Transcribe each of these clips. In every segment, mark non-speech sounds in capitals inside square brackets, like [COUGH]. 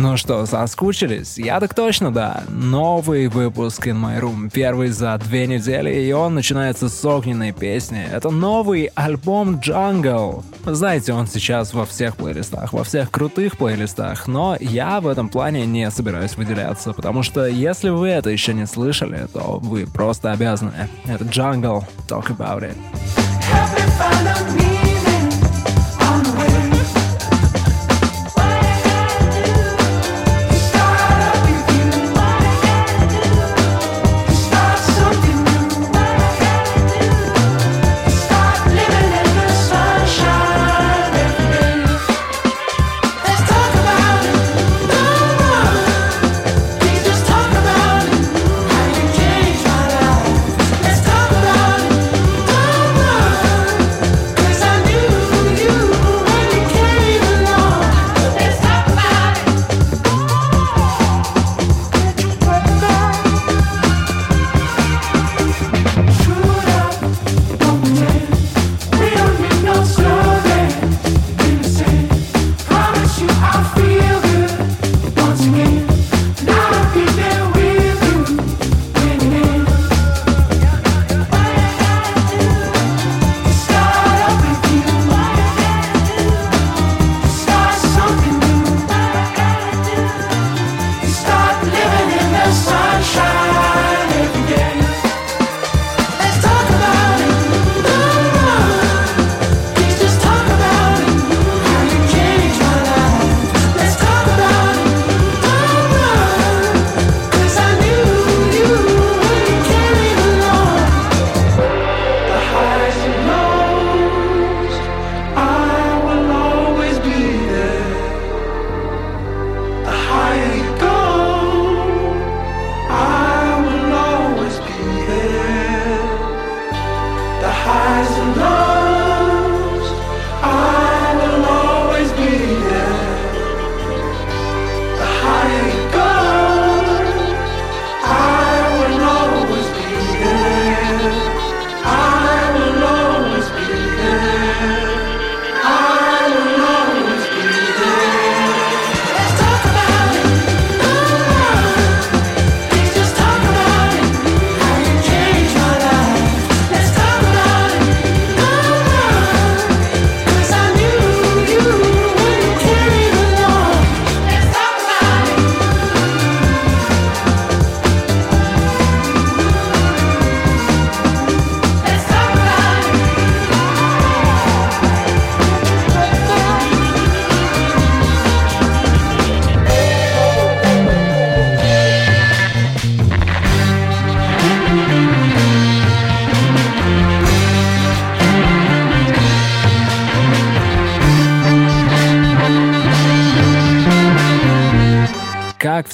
Ну что, соскучились? Я так точно, да. Новый выпуск In My Room, первый за две недели, и он начинается с огненной песни. Это новый альбом Jungle. Знаете, он сейчас во всех плейлистах, во всех крутых плейлистах, но я в этом плане не собираюсь выделяться, потому что если вы это еще не слышали, то вы просто обязаны. Это Jungle, Talk About It.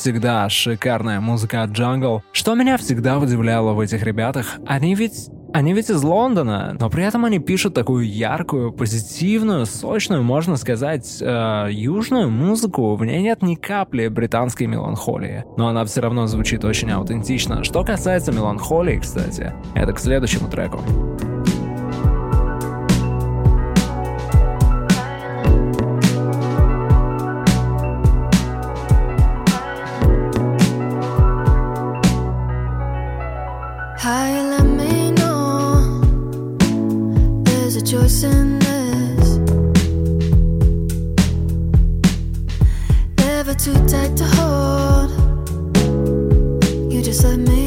Всегда, шикарная музыка от Jungle. Что меня всегда удивляло в этих ребятах, они ведь они ведь из Лондона, но при этом они пишут такую яркую, позитивную, сочную, можно сказать, э, южную музыку. В ней нет ни капли британской меланхолии, но она все равно звучит очень аутентично. Что касается меланхолии, кстати, это к следующему треку. There's a choice in this. Never too tight to hold. You just let me.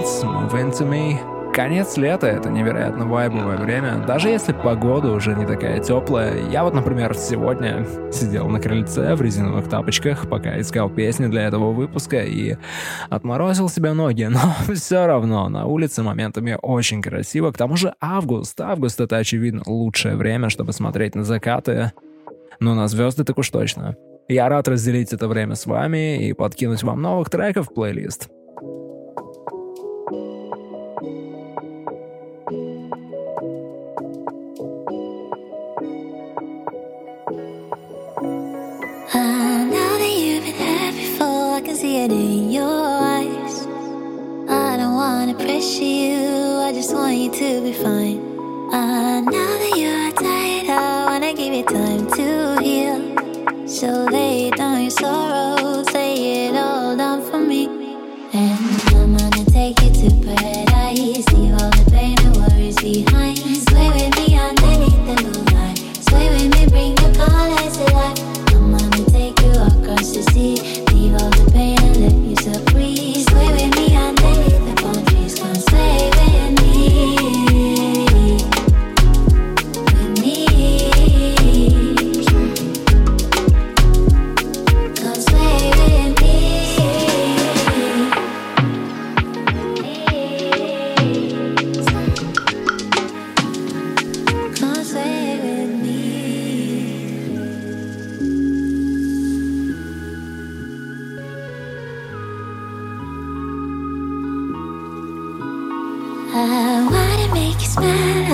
Brutes, Move Into Me. Конец лета — это невероятно вайбовое время. Даже если погода уже не такая теплая. Я вот, например, сегодня сидел на крыльце в резиновых тапочках, пока искал песни для этого выпуска и отморозил себе ноги. Но [LAUGHS] все равно на улице моментами очень красиво. К тому же август. Август — это, очевидно, лучшее время, чтобы смотреть на закаты. Ну, на звезды так уж точно. Я рад разделить это время с вами и подкинуть вам новых треков в плейлист. It in your eyes. I don't wanna pressure you, I just want you to be fine. I now smile.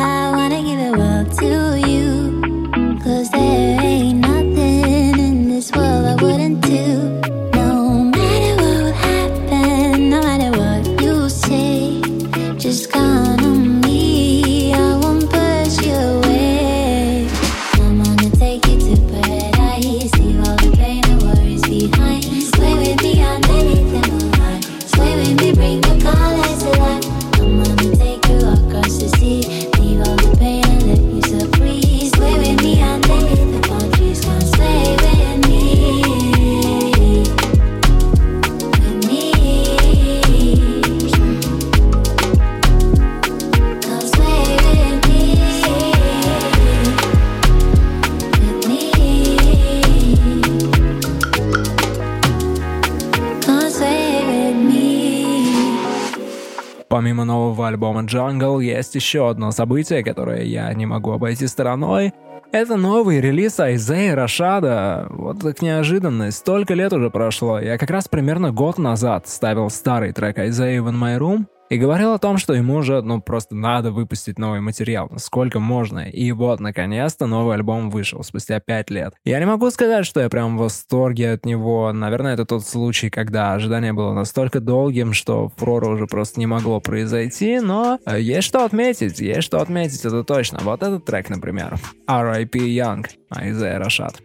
Jungle есть еще одно событие, которое я не могу обойти стороной. Это новый релиз Айзея Рашада. Вот так неожиданно. Столько лет уже прошло. Я как раз примерно год назад ставил старый трек Айзея in My Room, и говорил о том, что ему уже, ну, просто надо выпустить новый материал, сколько можно. И вот, наконец-то, новый альбом вышел спустя пять лет. Я не могу сказать, что я прям в восторге от него. Наверное, это тот случай, когда ожидание было настолько долгим, что фурора уже просто не могло произойти, но э, есть что отметить, есть что отметить, это точно. Вот этот трек, например. R.I.P. Young, Айзея Рашад.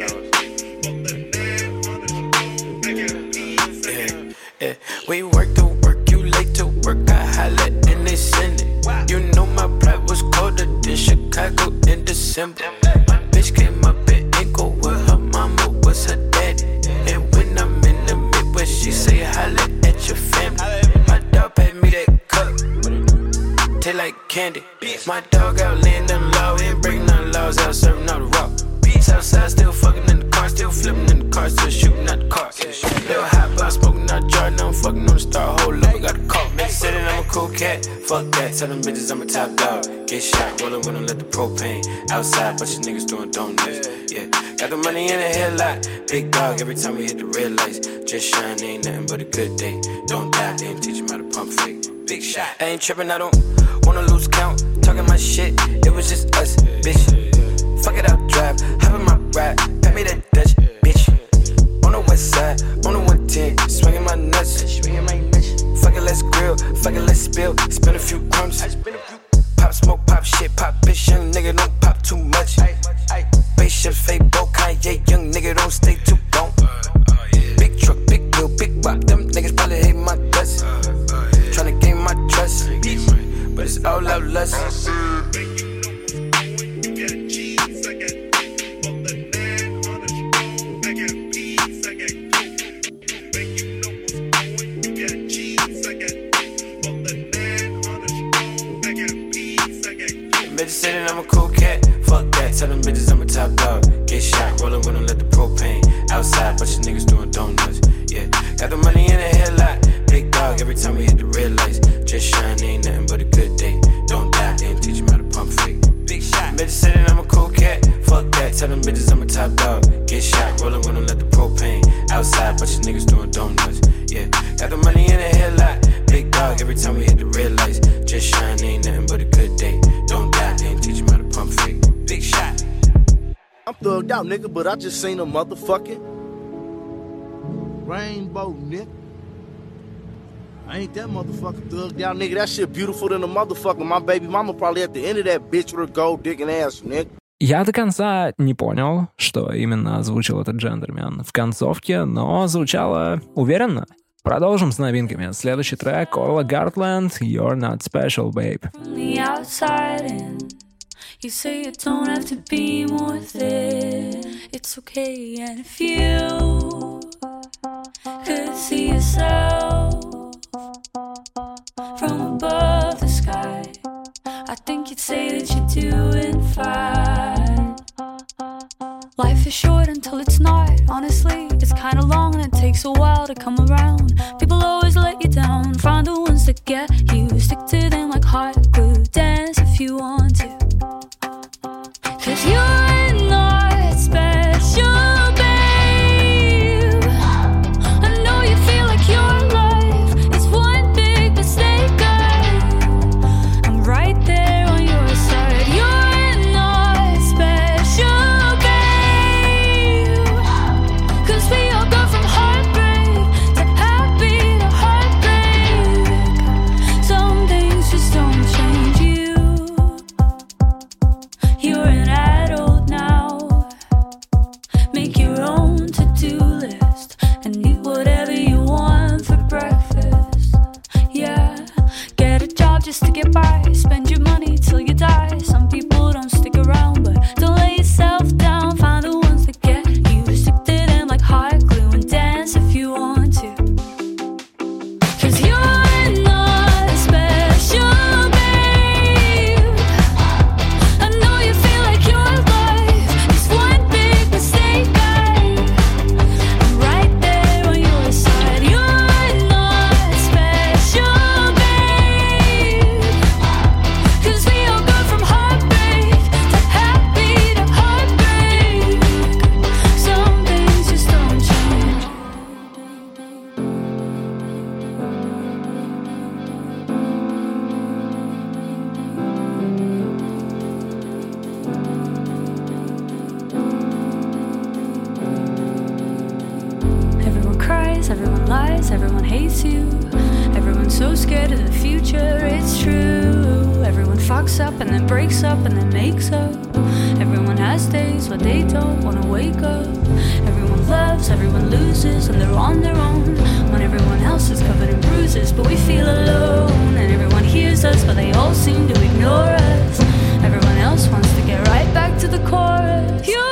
Yeah. We work to work, you late to work, I holla and they send it. You know my pride was colder than Chicago in December. My bitch came up in ankle with her mama was her daddy. And when I'm in the Midwest, she say holla at your family. My dog paid me that cup, taste like candy. My dog out them low, ain't breaking none laws out serving all the rock. Outside, still fucking in the car, still flipping in the car, still shooting at the car. Little hot box smoking out jar, now I'm fucking on the star. Hold up, I got a call. Bitch said that I'm a cool cat. Fuck that, tell them bitches I'm a top dog. Get shot, rollin' when I let the propane. Outside, bunch of niggas doing donuts. Yeah, got the money in the headlight. Big dog, every time we hit the red lights. Just shine, ain't nothing but a good day. Don't die, they ain't teach him how to pump fake. Big shot. I ain't trippin', I don't wanna lose count. Talking my shit, it was just us, bitch. Fuck it up, drive, hop in my ride, pay me that Dutch, but I just seen a motherfucking rainbow, nigga. I ain't that motherfucker thugged out, nigga. That shit beautiful than a motherfucker. My baby mama probably at the end of that bitch with a gold digging ass, nigga. Я до конца не понял, что именно озвучил этот джентльмен в концовке, но звучало уверенно. Продолжим с новинками. Следующий трек Орла Гартленд «You're Not Special, Babe». You say you don't have to be more than it's okay, and if you could see yourself from above the sky, I think you'd say that you're doing fine. Life is short until it's not. Honestly, it's kinda long and it takes a while to come around. People always let you down. Find the ones that get you. Stick to them like hot glue. Dance if you want to. Days where they don't wanna wake up. Everyone loves, everyone loses, and they're on their own. When everyone else is covered in bruises, but we feel alone. And everyone hears us, but they all seem to ignore us. Everyone else wants to get right back to the chorus. You're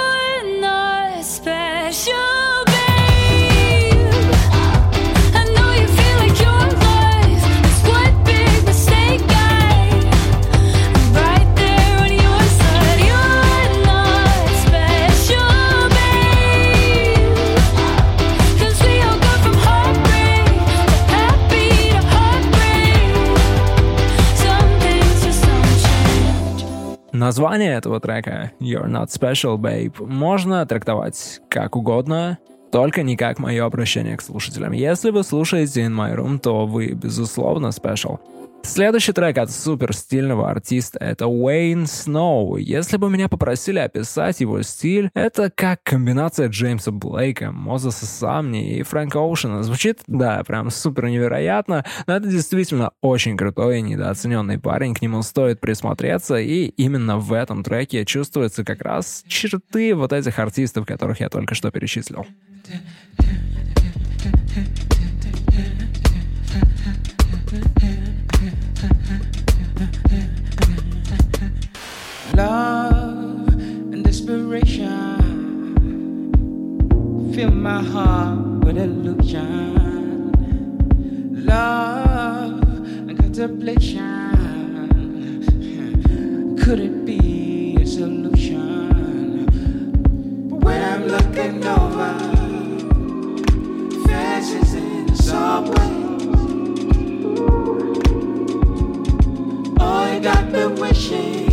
Название этого трека «You're Not Special, Babe» можно трактовать как угодно, только не как мое обращение к слушателям. Если вы слушаете In My Room, то вы, безусловно, special. Следующий трек от супер стильного артиста — это Уэйн Сноу. Если бы меня попросили описать его стиль, это как комбинация Джеймса Блейка, Мозеса Самни и Фрэнка Оушена. Звучит, да, прям супер невероятно, но это действительно очень крутой и недооцененный парень, к нему стоит присмотреться, и именно в этом треке чувствуются как раз черты вот этих артистов, которых я только что перечислил. Love and desperation. Fill my heart with illusion. Love and contemplation. Could it be a solution. But when I'm looking over, fashions in the subway. Got me wishing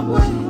the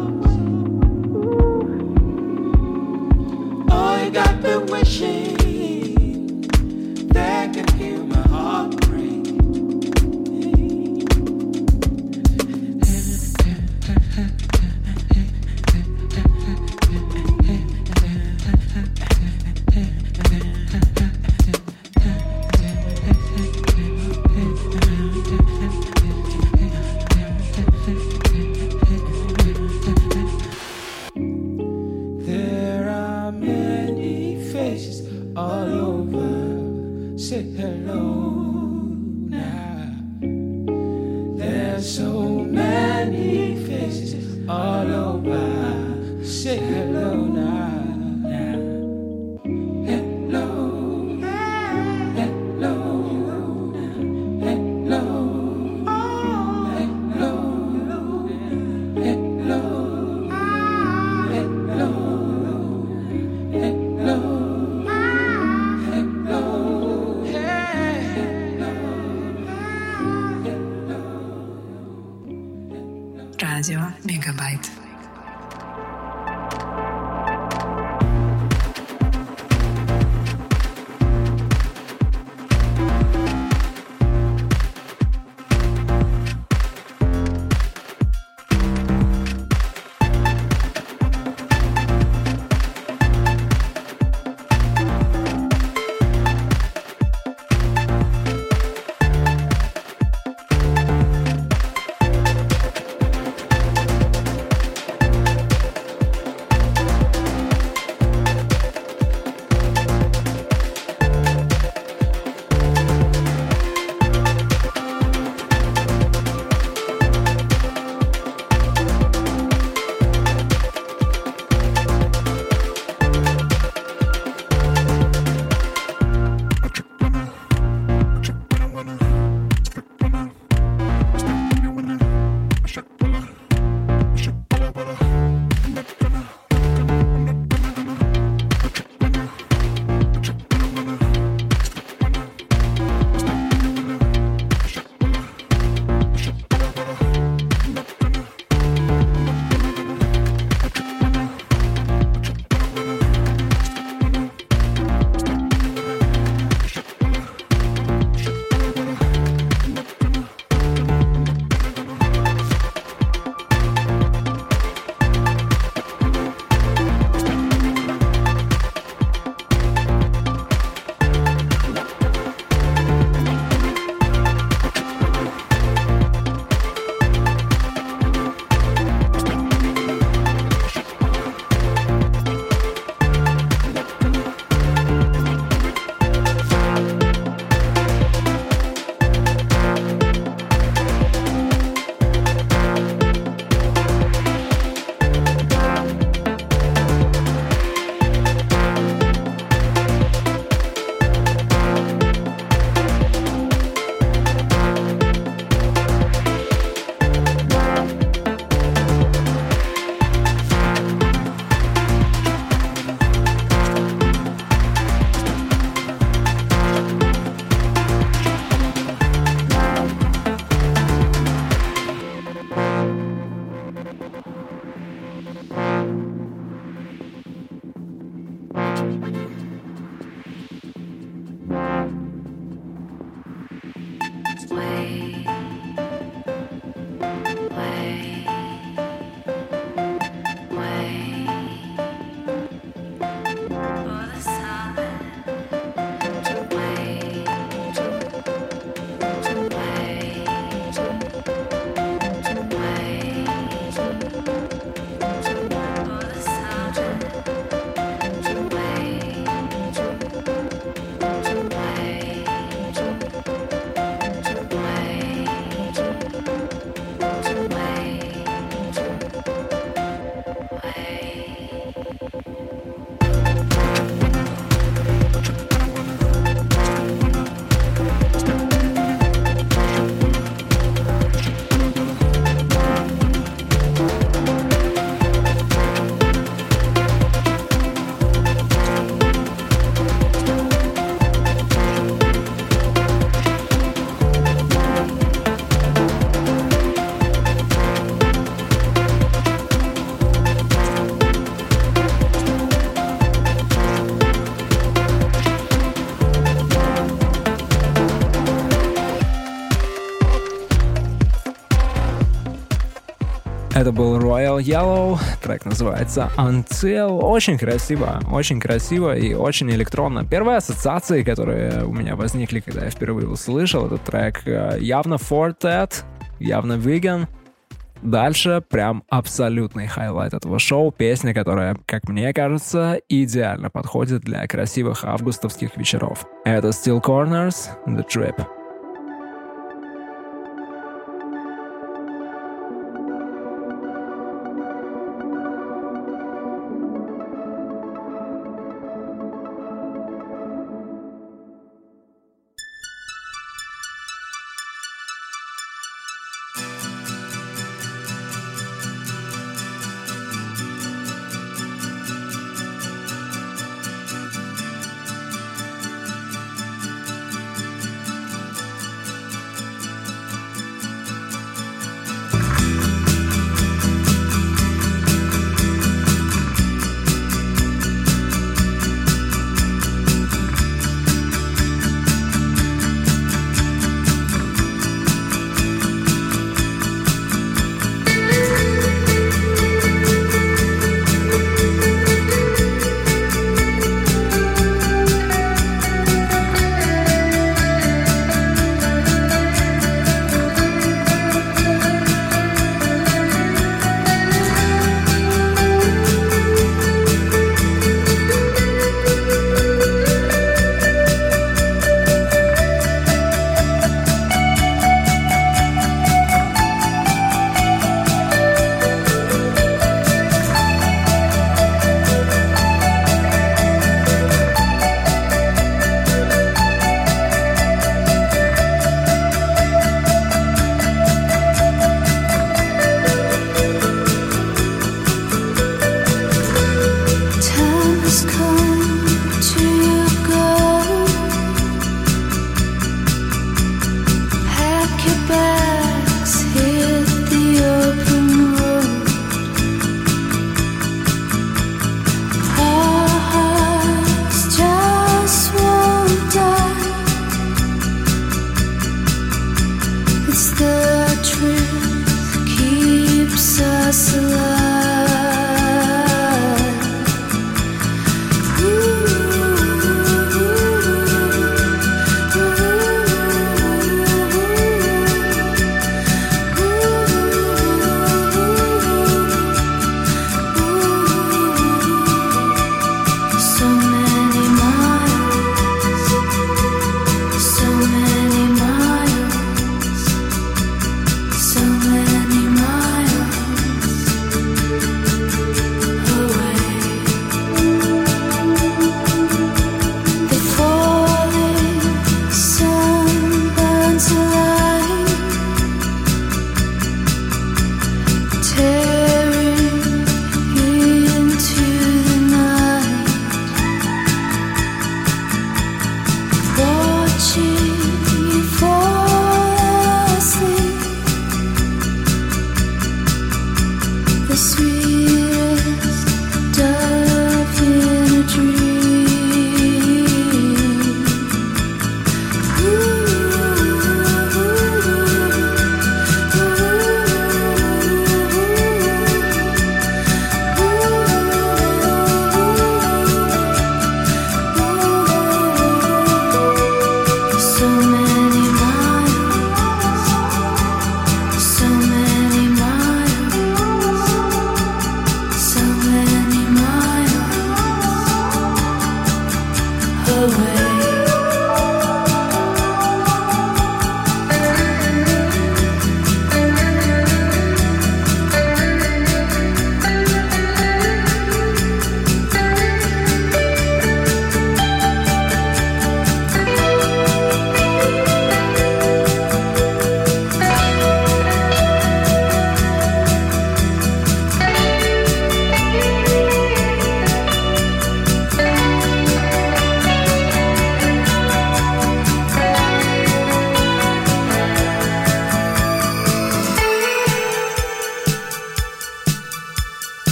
был Royal Yellow, трек называется Until. Очень красиво, очень красиво и очень электронно. Первые ассоциации, которые у меня возникли, когда я впервые услышал этот трек, э, явно Fortet, явно Vegan. Дальше прям абсолютный хайлайт этого шоу, песня, которая, как мне кажется, идеально подходит для красивых августовских вечеров. Это Steel Corners, The Trip.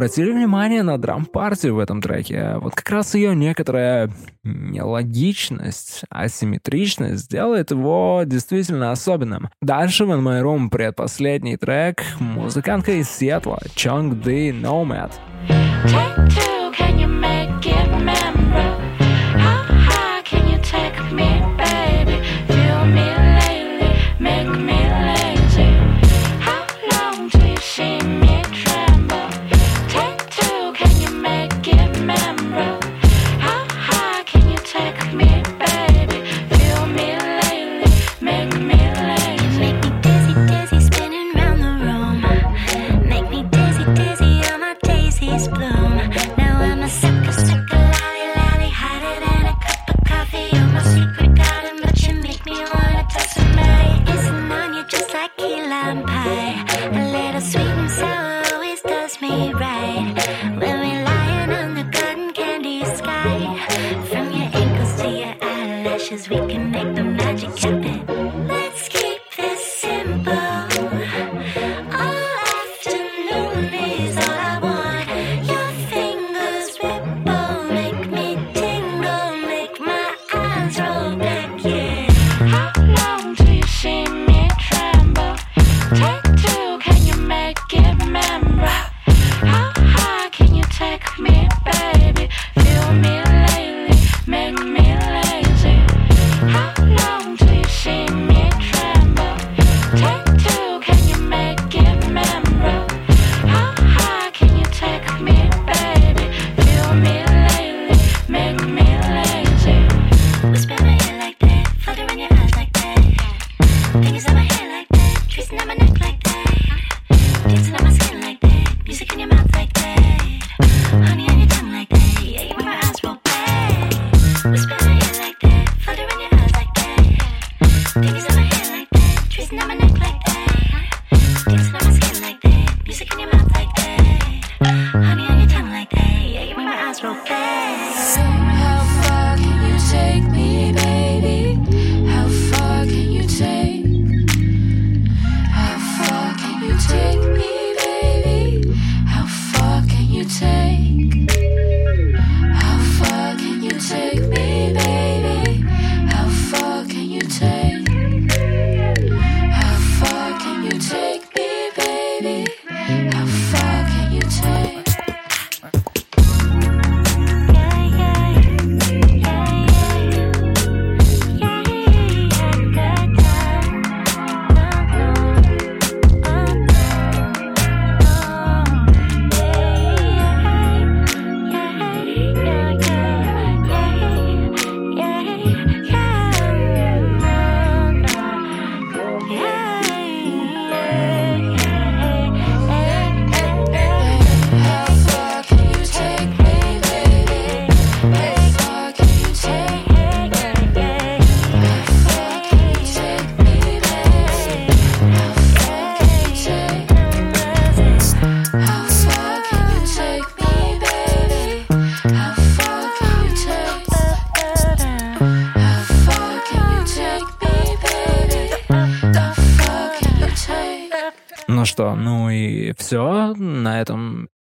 обратили внимание на драм-партию в этом треке. Вот как раз ее некоторая нелогичность, асимметричность делает его действительно особенным. Дальше в In My Room предпоследний трек музыкантка из Сиэтла Чонг Ди Nomad. Take two, can you make it?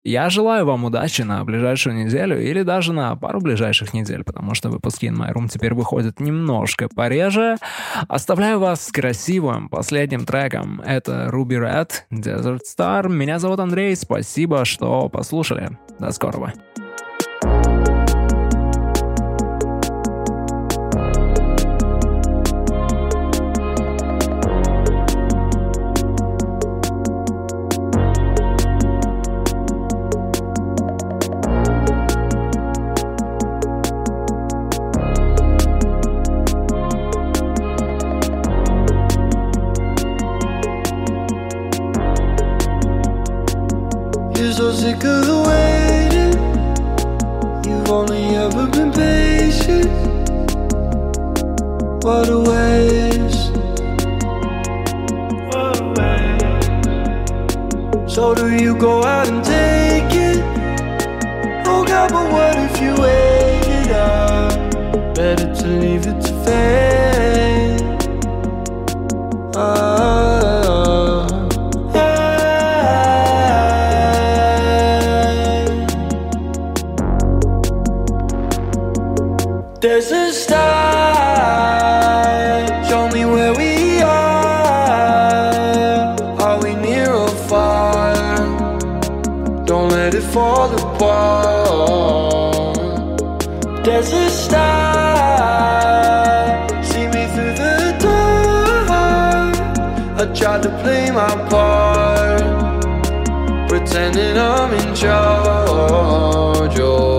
Я желаю вам удачи на ближайшую неделю или даже на пару ближайших недель, потому что выпуски In My Room теперь выходят немножко пореже. Оставляю вас с красивым последним треком. Это Ruby Red, Desert Star. Меня зовут Андрей, спасибо, что послушали. До скорого. So sick of the waiting. You've only ever been patient. What a waste. What a waste. So do you go out and take it? Oh God, but what if you waited up? Better to leave it to fate. Ah. Tried to play my part, pretending I'm in charge. Oh.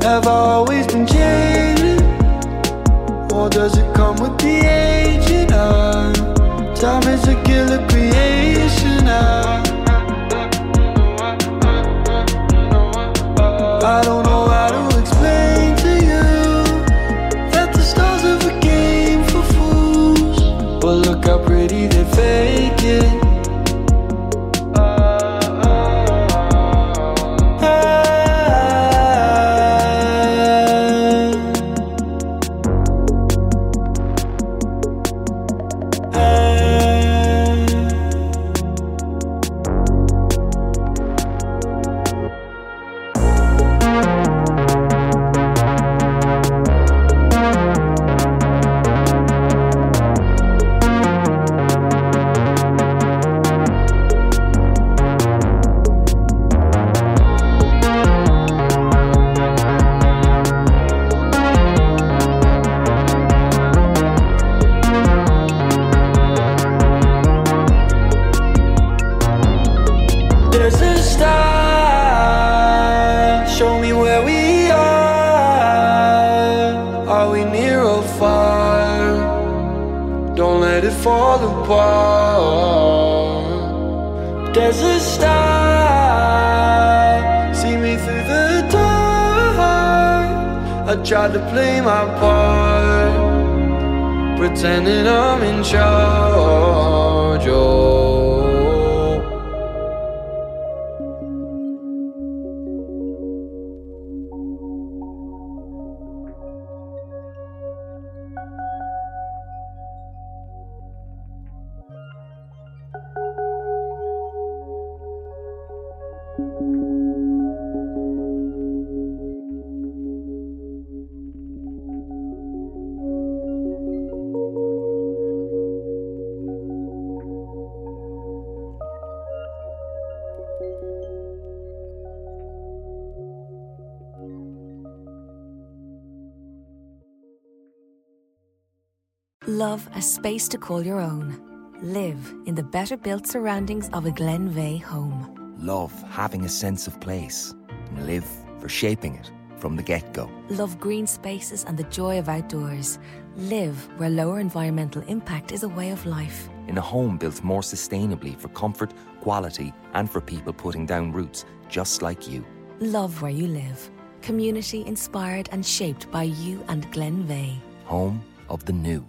Have I always been changing? Or does it come with the aging? Uh, time is a killer creation. I don't play my part, pretending I'm in charge. Oh. A space to call your own. Live in the better built surroundings of a Glenveagh home. Love having a sense of place and live for shaping it from the get go. Love green spaces and the joy of outdoors. Live where lower environmental impact is a way of life. In a home built more sustainably for comfort, quality, and for people putting down roots just like you. Love where you live. Community inspired and shaped by you and Glenveagh. Home of the new.